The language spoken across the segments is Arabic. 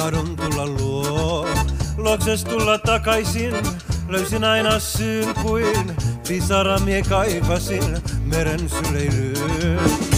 tahdon tulla luo. Luokses tulla takaisin, löysin aina syyn kuin pisara mie kaivasin meren syleilyyn.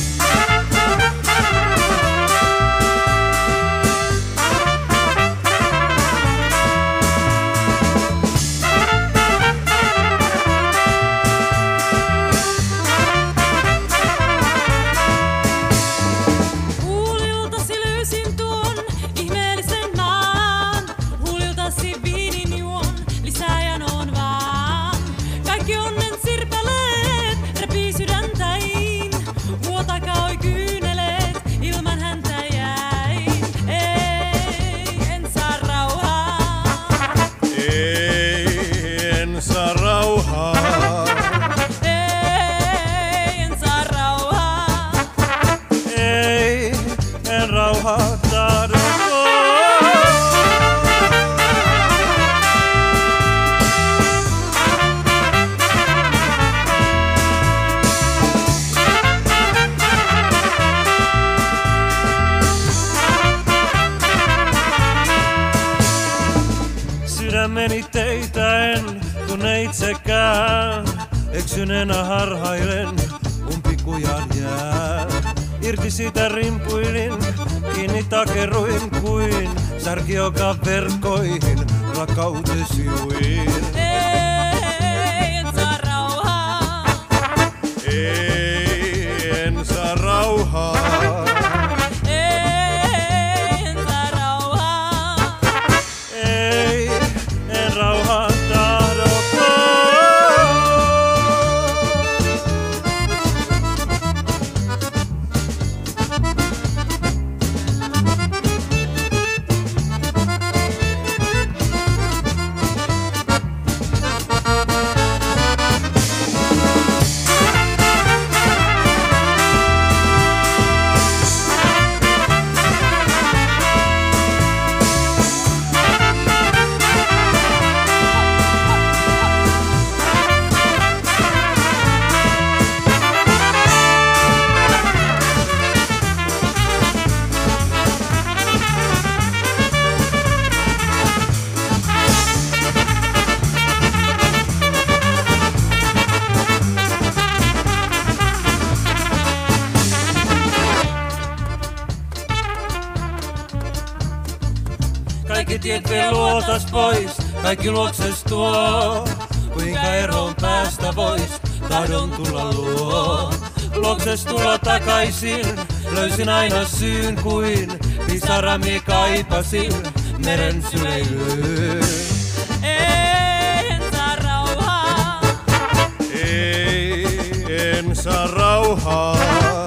kaikki luokses tuo. Kuinka eroon päästä vois, tahdon tulla luo. Luokses tulla takaisin, löysin aina syyn kuin pisarami kaipasin meren syleilyyn. En saa rauhaa. Ei, en saa rauhaa.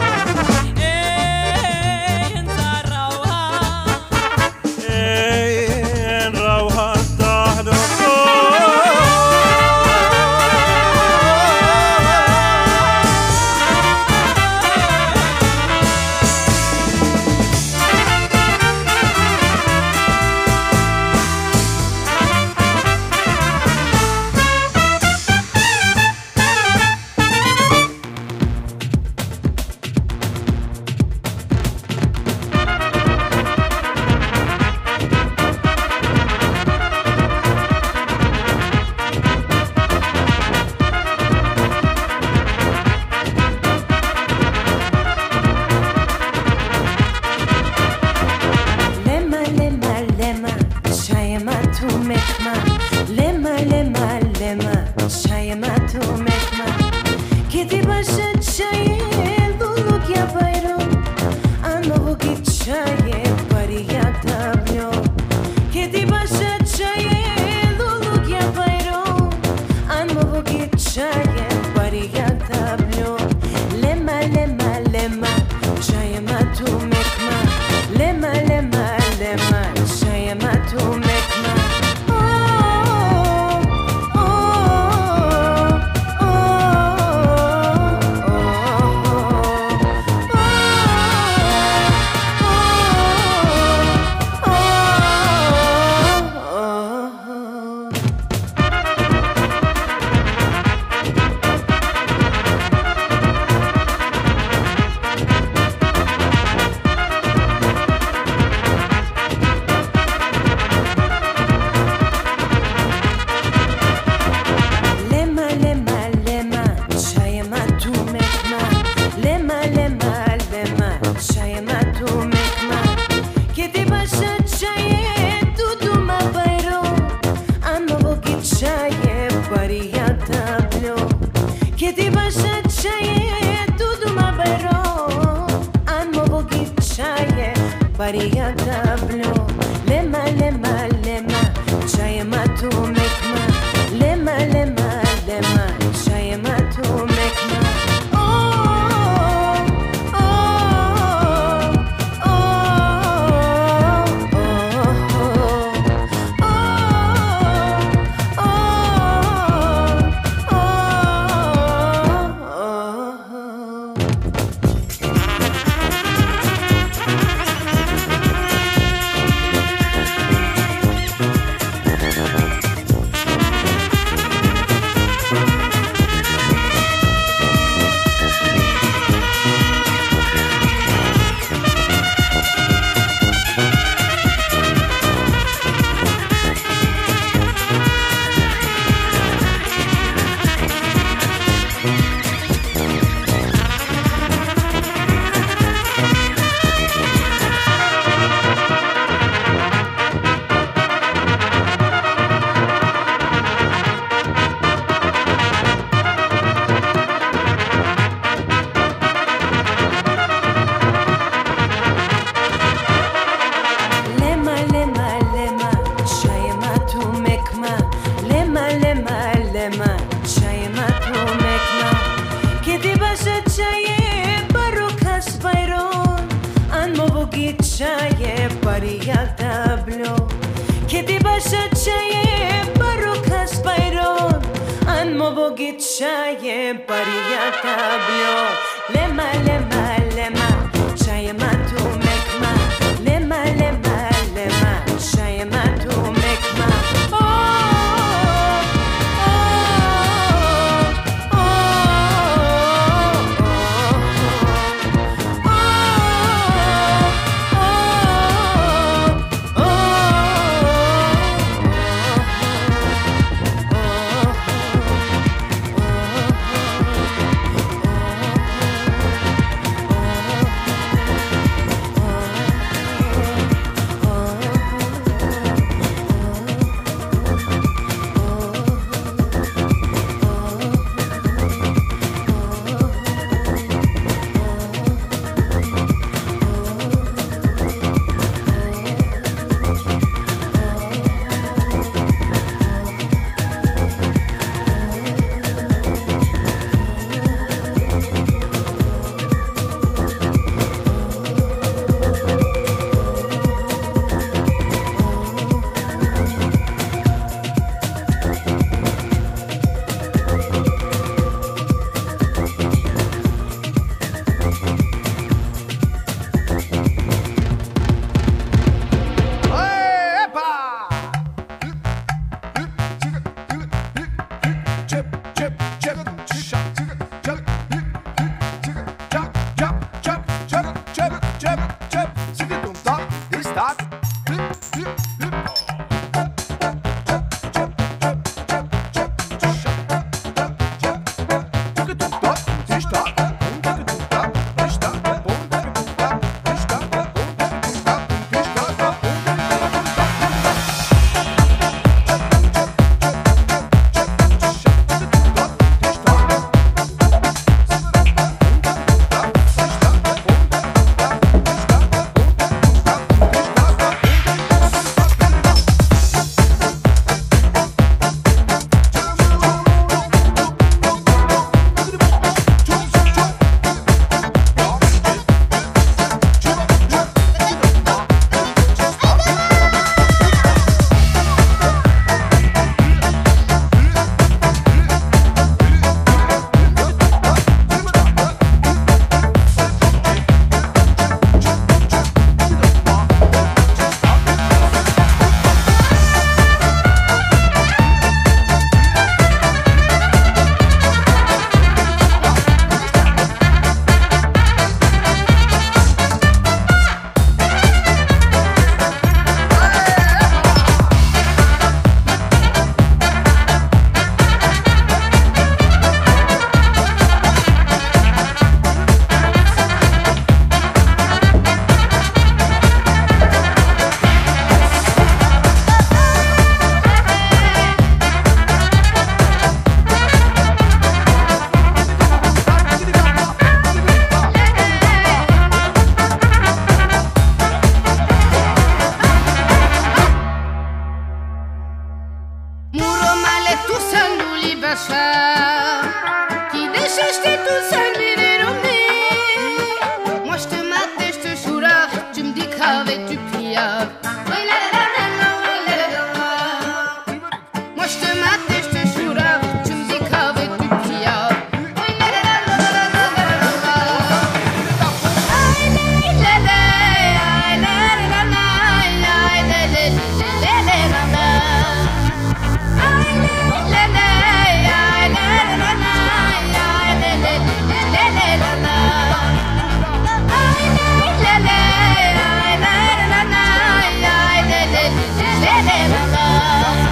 la la.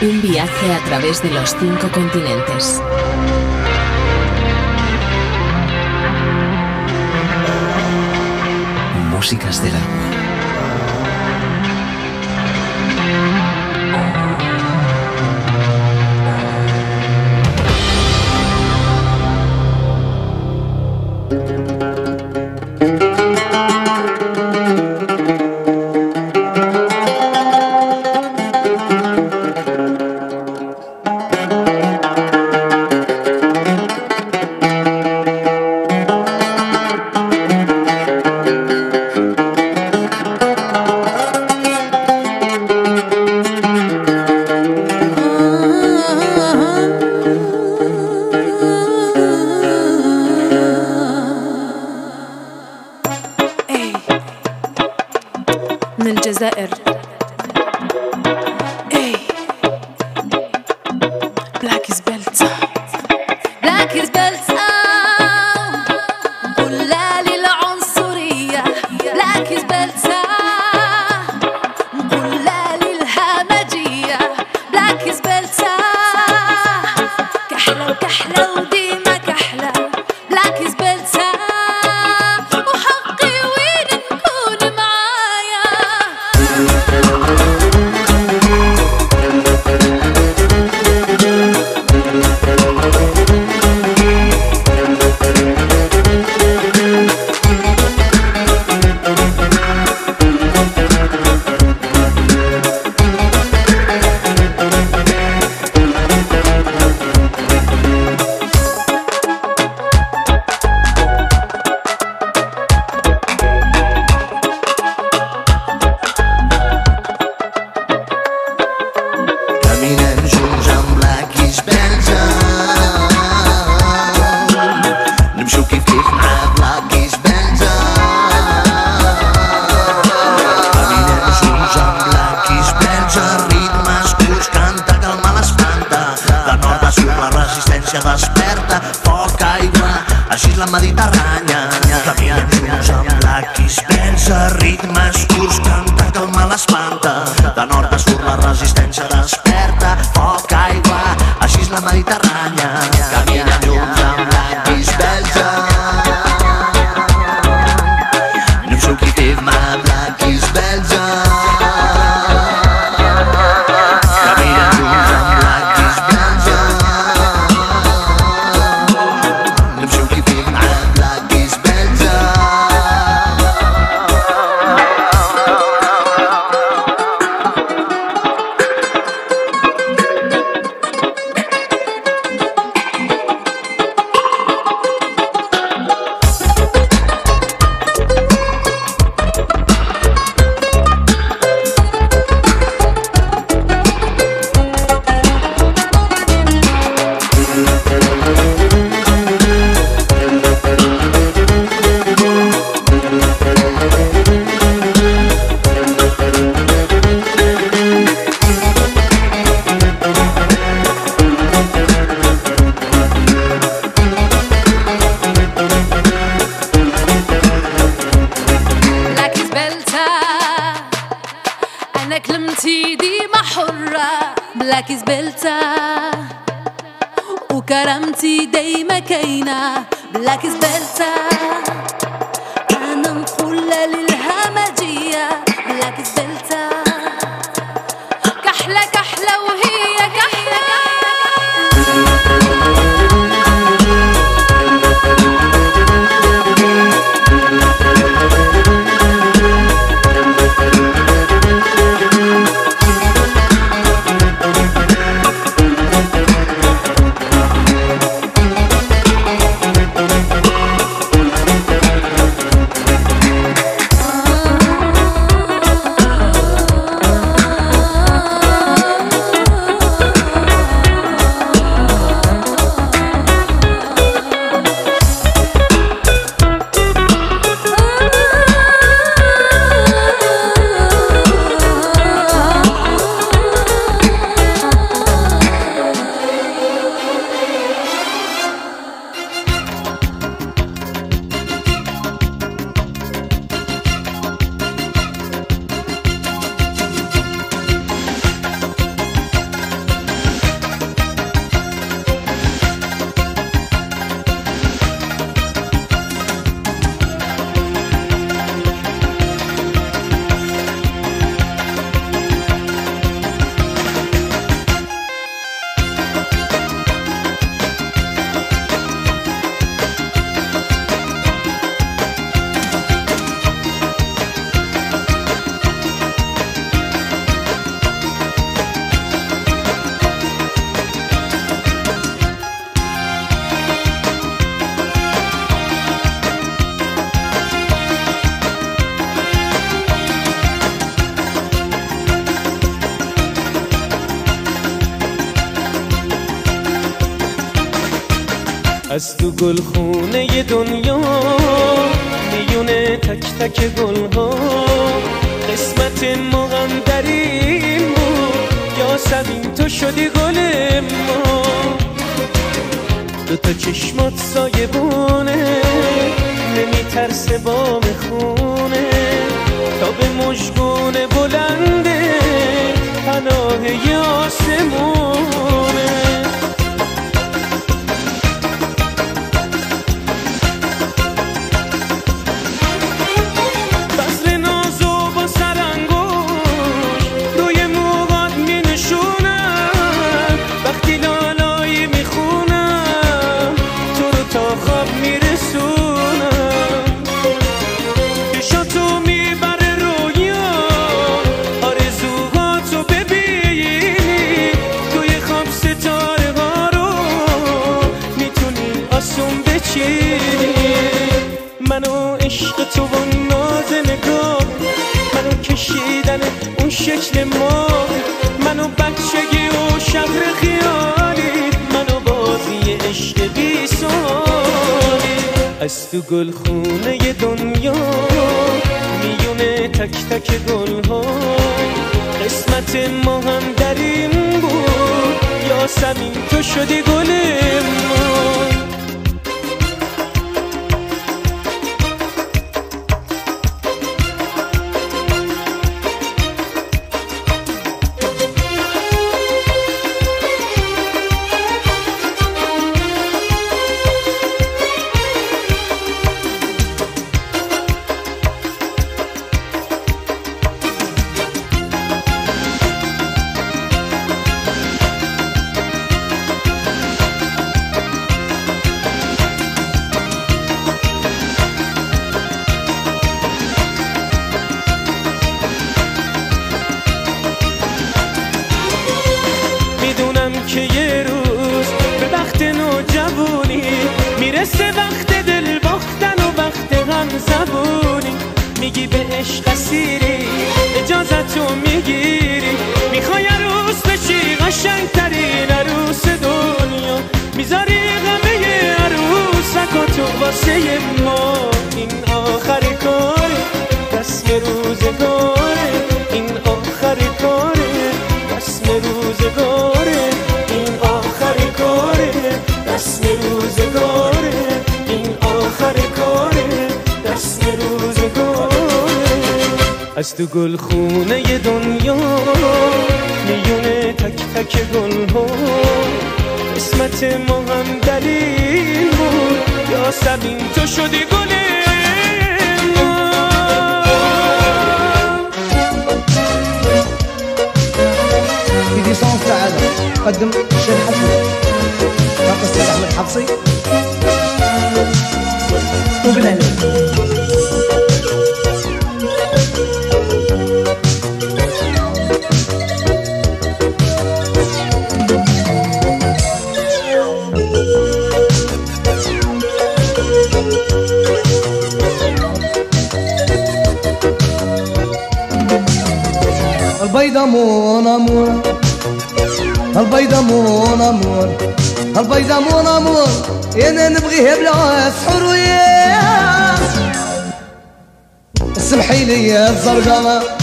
Un viaje a través de los cinco continentes. Músicas del alma. كلمتي ديما حرة is belta وكرامتي دايما كاينة is belta أنا مقولة للهمجية Black is از تو گل خونه دنیا میونه تک تک گل ها قسمت ما هم در این بود یاسمین تو شدی گل ما. دو تا چشمات سایبونه نمیترسه با خونه. تا به مشگون بلنده پناه آسمونه. از تو گل خونه دنیا. میونه تک تک گل ها قسمت ما هم در این بود. یاسمین تو شدی گل ما. البيضة mon amour. البيضة mon amour. البيضة mon amour. أنا نبغيها بلا سحر وياه اسمحي لي يا الزرقاء.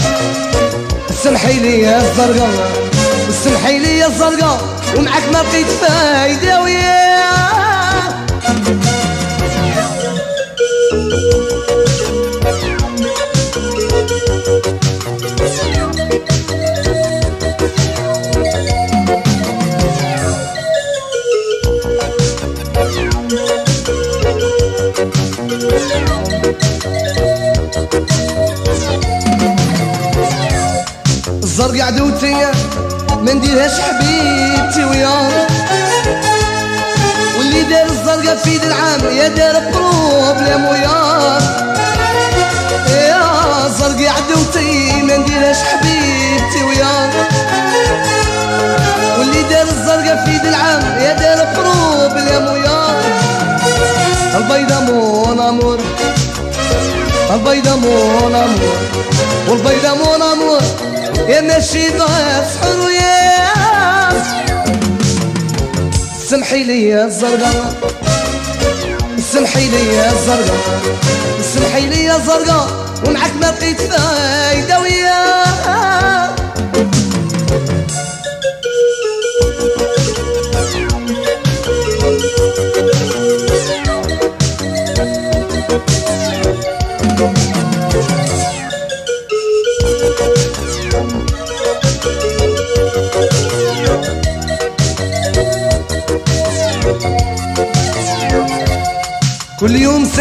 اسمحي لي يا الزرقاء. اسمحي لي يا الزرقاء. ومعك ما لقيت فايدة وياه. الزرق عدوتي ما نديرهاش حبيبتي ويا. واللي دار الزرقاء في يد العام يا دار problème ويا. يا زرقي عدوتي ما نديرهاش حبيبتي ويا. واللي دار الزرقاء في يد العام يا دار problème ويا. البيضة mon amour البيضة مون أمور والبيضة مون أمور. يا ماشي سحر ويا سمحي لي يا الزرقاء سمحي لي يا الزرقاء سمحي لي يا ومعك ما لقيت فايدة وياه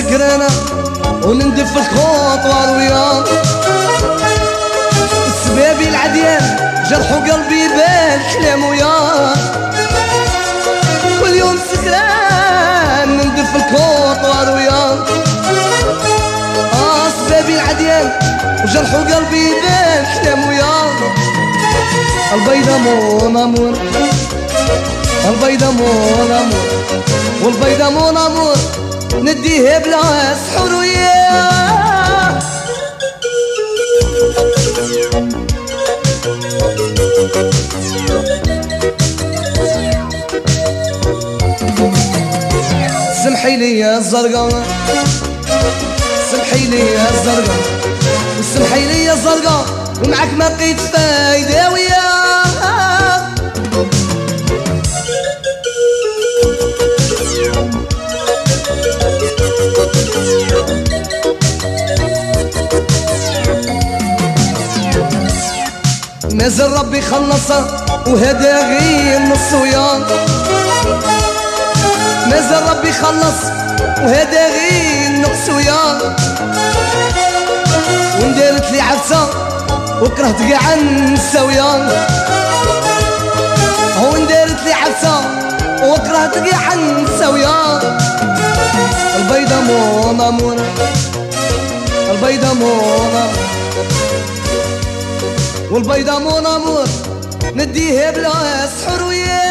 سكرانة ونندف الخطوة وياه السبابي العديان جرحوا قلبي بالكلام وياه كل يوم سكران نندف الخطوة وياه آه سبابي العديان وجرحوا قلبي بالكلام وياه البيضة مون أمور البيضة مون أمور والبيضة مون أمور. نديها بلا وياه سمحي لي يا الزرقاء سمحي لي يا الزرقاء وسمحي لي يا الزرقاء ومعك ما لقيت فايدة وياه نزل ربي خلصه وهذا غير نص وياه نزل ربي خلص وهذا غير نقص وياه وندارت لي عفسه وكرهت كاع نسى وياه هو ندارت لي عفسه وكرهت كاع نسى وياه البيضة مون امور البيضة مون والبيضة مون امور نديها بلا سحر وياه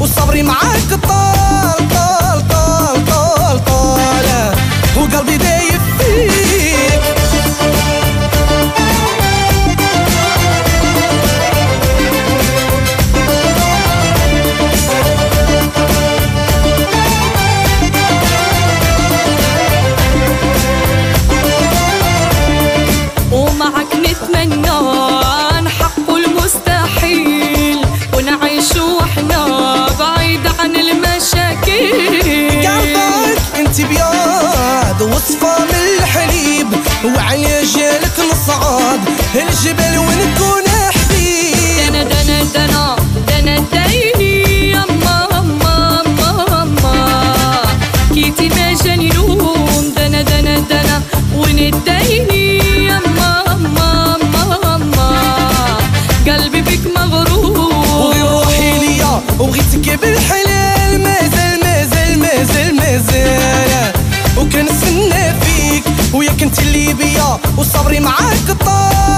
وصبري معاك طال انت اللي بيا وصبري معاك طار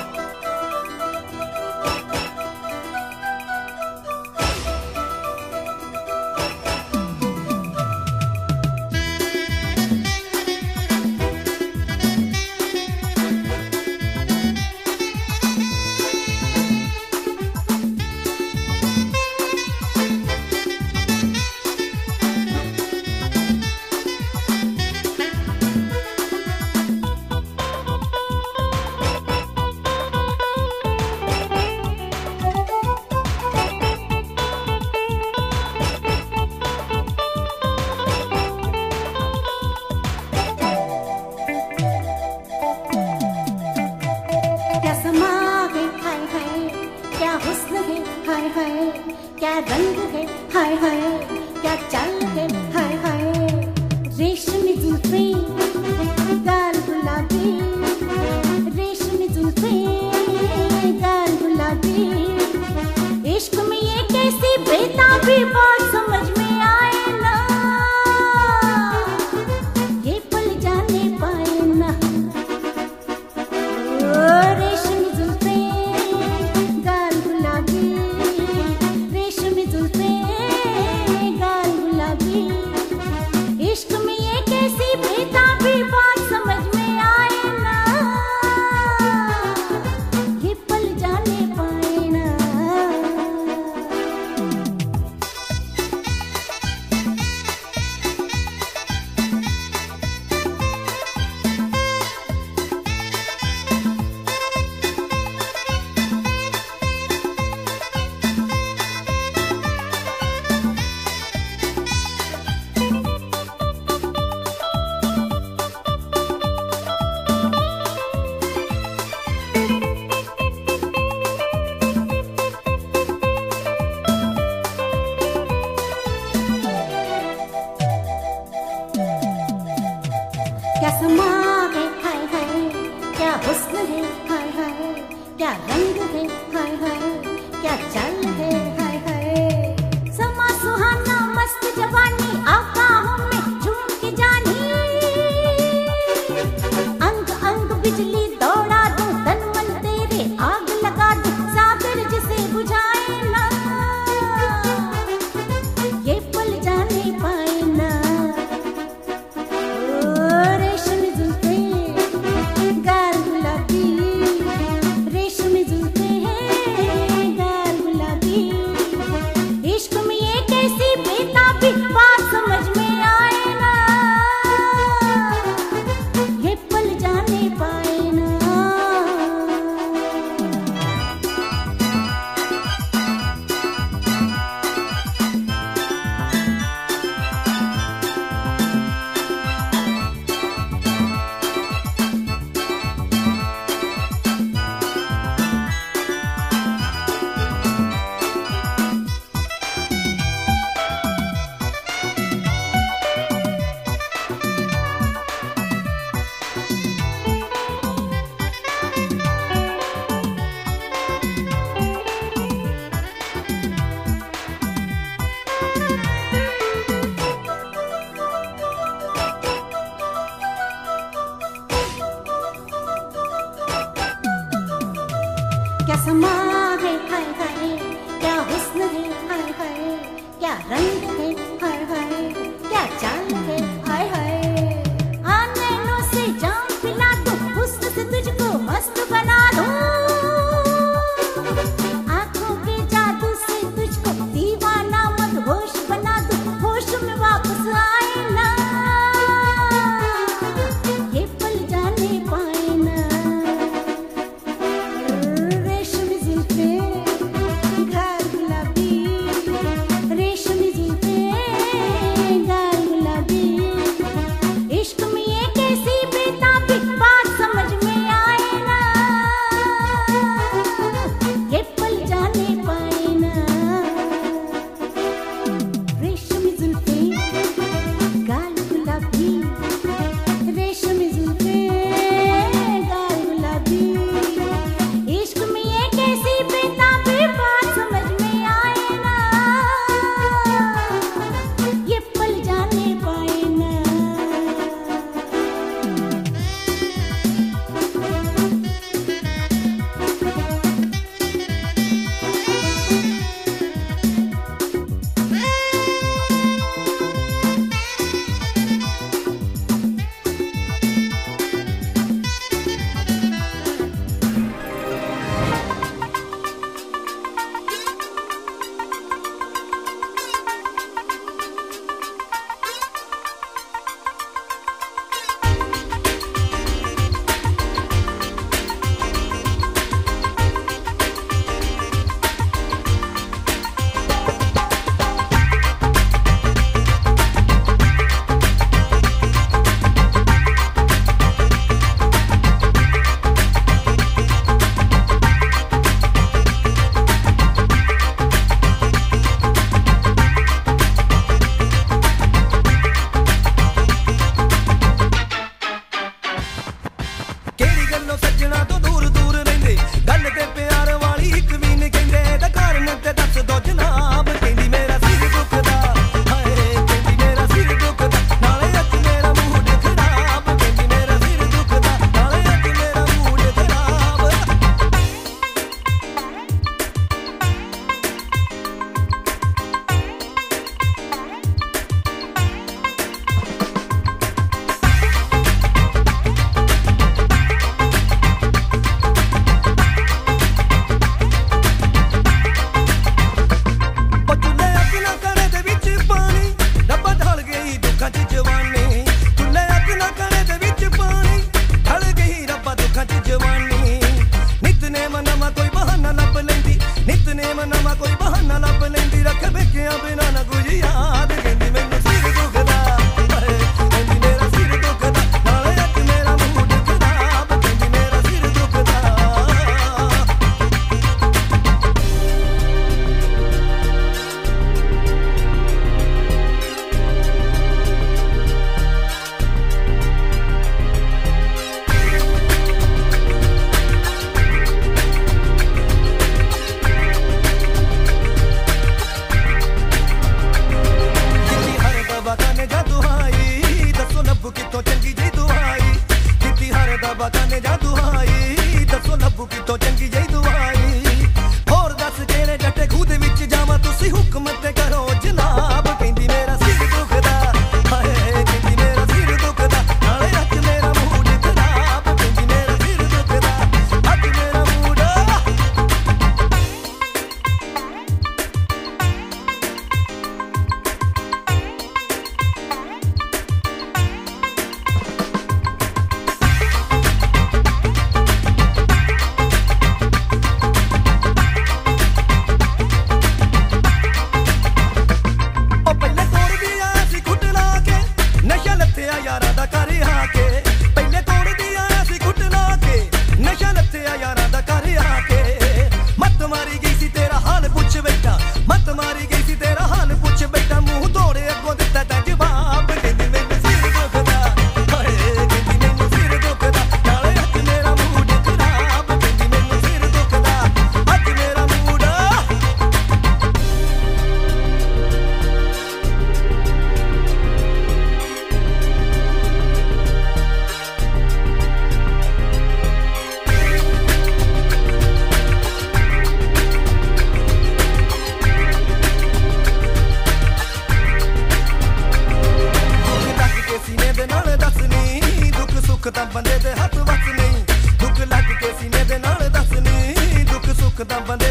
i'm tan bandera.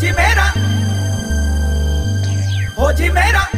जी मेरा। हो जी मेरा।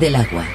del agua.